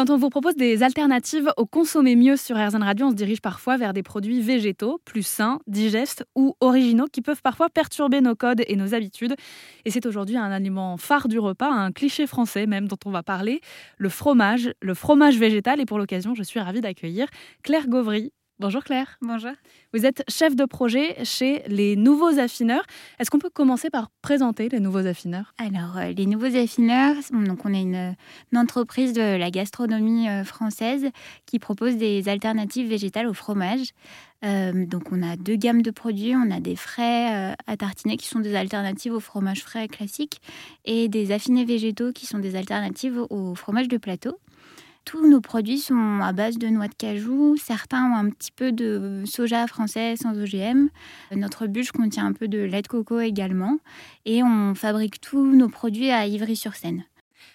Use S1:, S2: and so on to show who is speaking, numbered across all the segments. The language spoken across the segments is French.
S1: Quand on vous propose des alternatives au consommer mieux sur RZN Radio, on se dirige parfois vers des produits végétaux, plus sains, digestes ou originaux qui peuvent parfois perturber nos codes et nos habitudes. Et c'est aujourd'hui un aliment phare du repas, un cliché français même dont on va parler, le fromage, le fromage végétal. Et pour l'occasion, je suis ravie d'accueillir Claire Gauvry, Bonjour Claire.
S2: Bonjour.
S1: Vous êtes chef de projet chez les Nouveaux Affineurs. Est-ce qu'on peut commencer par présenter les Nouveaux Affineurs?
S2: Alors, euh, les Nouveaux Affineurs, donc on est une, entreprise de la gastronomie euh, française qui propose des alternatives végétales au fromage. Euh, donc, on a deux gammes de produits. On a des frais à tartiner qui sont des alternatives au fromage frais classique et des affinés végétaux qui sont des alternatives au fromage de plateau. Tous nos produits sont à base de noix de cajou. Certains ont un petit peu de soja français sans OGM. Notre bûche contient un peu de lait de coco également. Et on fabrique tous nos produits à Ivry-sur-Seine.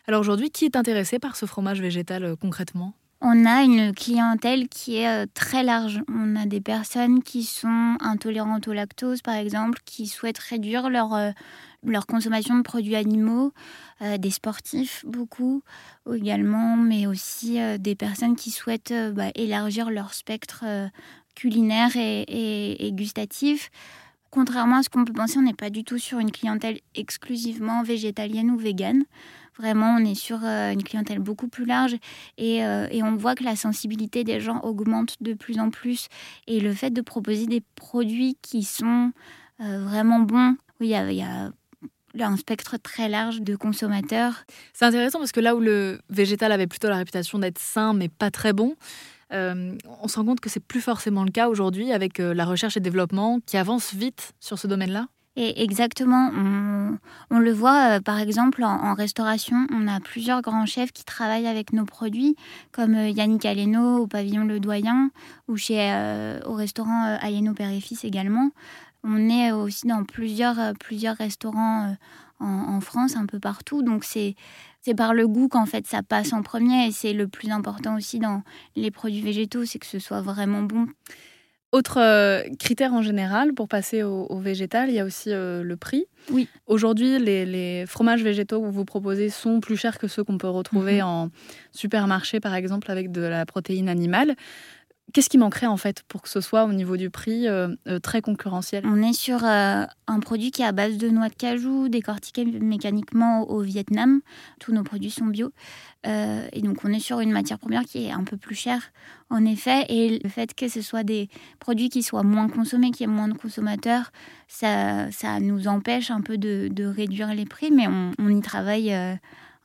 S1: Alors aujourd'hui, qui est intéressé par ce fromage végétal euh, concrètement?
S2: On a une clientèle qui est euh, très large. On a des personnes qui sont intolérantes au lactose, par exemple, qui souhaitent réduire leur, euh, leur consommation de produits animaux, euh, des sportifs beaucoup également, mais aussi des personnes qui souhaitent bah, élargir leur spectre culinaire et, gustatif. Contrairement à ce qu'on peut penser, on n'est pas du tout sur une clientèle exclusivement végétalienne ou végane. Vraiment, on est sur euh, une clientèle beaucoup plus large euh, et, on voit que la sensibilité des gens augmente de plus en plus. Et le fait de proposer des produits qui sont euh, vraiment bons, oui, il y a, un spectre très large de consommateurs.
S1: C'est intéressant parce que là où le végétal avait plutôt la réputation d'être sain mais pas très bon, on se rend compte que c'est plus forcément le cas aujourd'hui avec la recherche et développement qui avance vite sur ce domaine-là.
S2: Et exactement, on, le voit euh, par exemple en, restauration, on a plusieurs grands chefs qui travaillent avec nos produits, comme euh, Yannick Aleno au pavillon Le Doyen ou chez, euh, au restaurant Aleno Père et Fils également. On est aussi dans plusieurs, plusieurs restaurants en, en, France, un peu partout. Donc c'est par le goût qu'en fait ça passe en premier et c'est le plus important aussi dans les produits végétaux, c'est que ce soit vraiment bon.
S1: Autre euh, critère en général pour passer au, végétal, il y a aussi euh, le prix.
S2: Oui.
S1: Aujourd'hui, les, fromages végétaux que vous proposez sont plus chers que ceux qu'on peut retrouver mhm. en supermarché, par exemple, avec de la protéine animale. Qu'est-ce qui manquerait en fait pour que ce soit au niveau du prix euh, euh, très concurrentiel?
S2: On est sur euh, un produit qui est à base de noix de cajou, décortiqué mécaniquement au, Vietnam. Tous nos produits sont bio. et donc on est sur une matière première qui est un peu plus chère en effet. Et le fait que ce soit des produits qui soient moins consommés, qui aient moins de consommateurs, ça, ça nous empêche un peu de, réduire les prix, mais on y travaille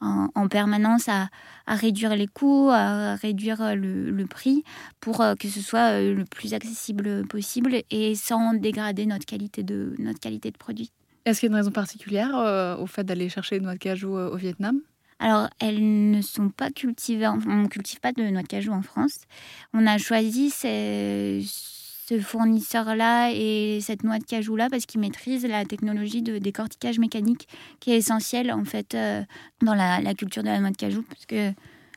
S2: en, permanence à, réduire les coûts, à réduire le, prix pour euh, que ce soit euh, le plus accessible possible et sans dégrader notre qualité de, notre qualité de produit.
S1: Est-ce qu'il y a une raison particulière euh, au fait d'aller chercher des noix de cajou au Vietnam?
S2: Alors, elles ne sont pas cultivées, on ne cultive pas de noix de cajou en France. On a choisi ces, ce fournisseur-là et cette noix de cajou-là parce qu'ils maîtrisent la technologie de décortiquage mécanique qui est essentielle en fait euh, dans la, culture de la noix de cajou. Parce que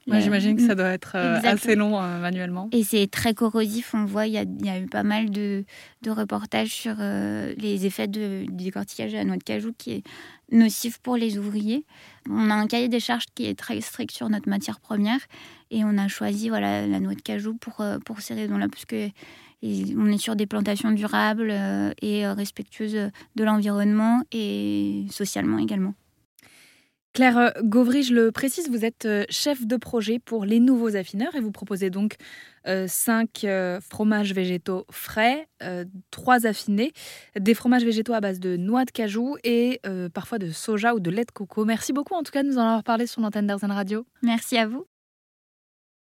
S1: J'imagine que ça doit être euh, assez long euh, manuellement.
S2: Et c'est très corrosif. On voit, il y, a, eu pas mal de, reportages sur les effets de, du décortiquage de la noix de cajou qui est nocif pour les ouvriers. On a un cahier des charges qui est très strict sur notre matière première et on a choisi voilà, la noix de cajou pour, pour ces raisons-là parce que on est sur des plantations durables euh, et euh, respectueuses de l'environnement et socialement également.
S1: Claire euh, Gauvry, je le précise, vous êtes chef de projet pour les nouveaux affineurs et vous proposez donc cinq fromages végétaux frais, trois affinés, des fromages végétaux à base de noix de cajou et parfois de soja ou de lait de coco. Merci beaucoup en tout cas de nous en avoir parlé sur l'antenne d'Arzen Radio.
S2: Merci à vous.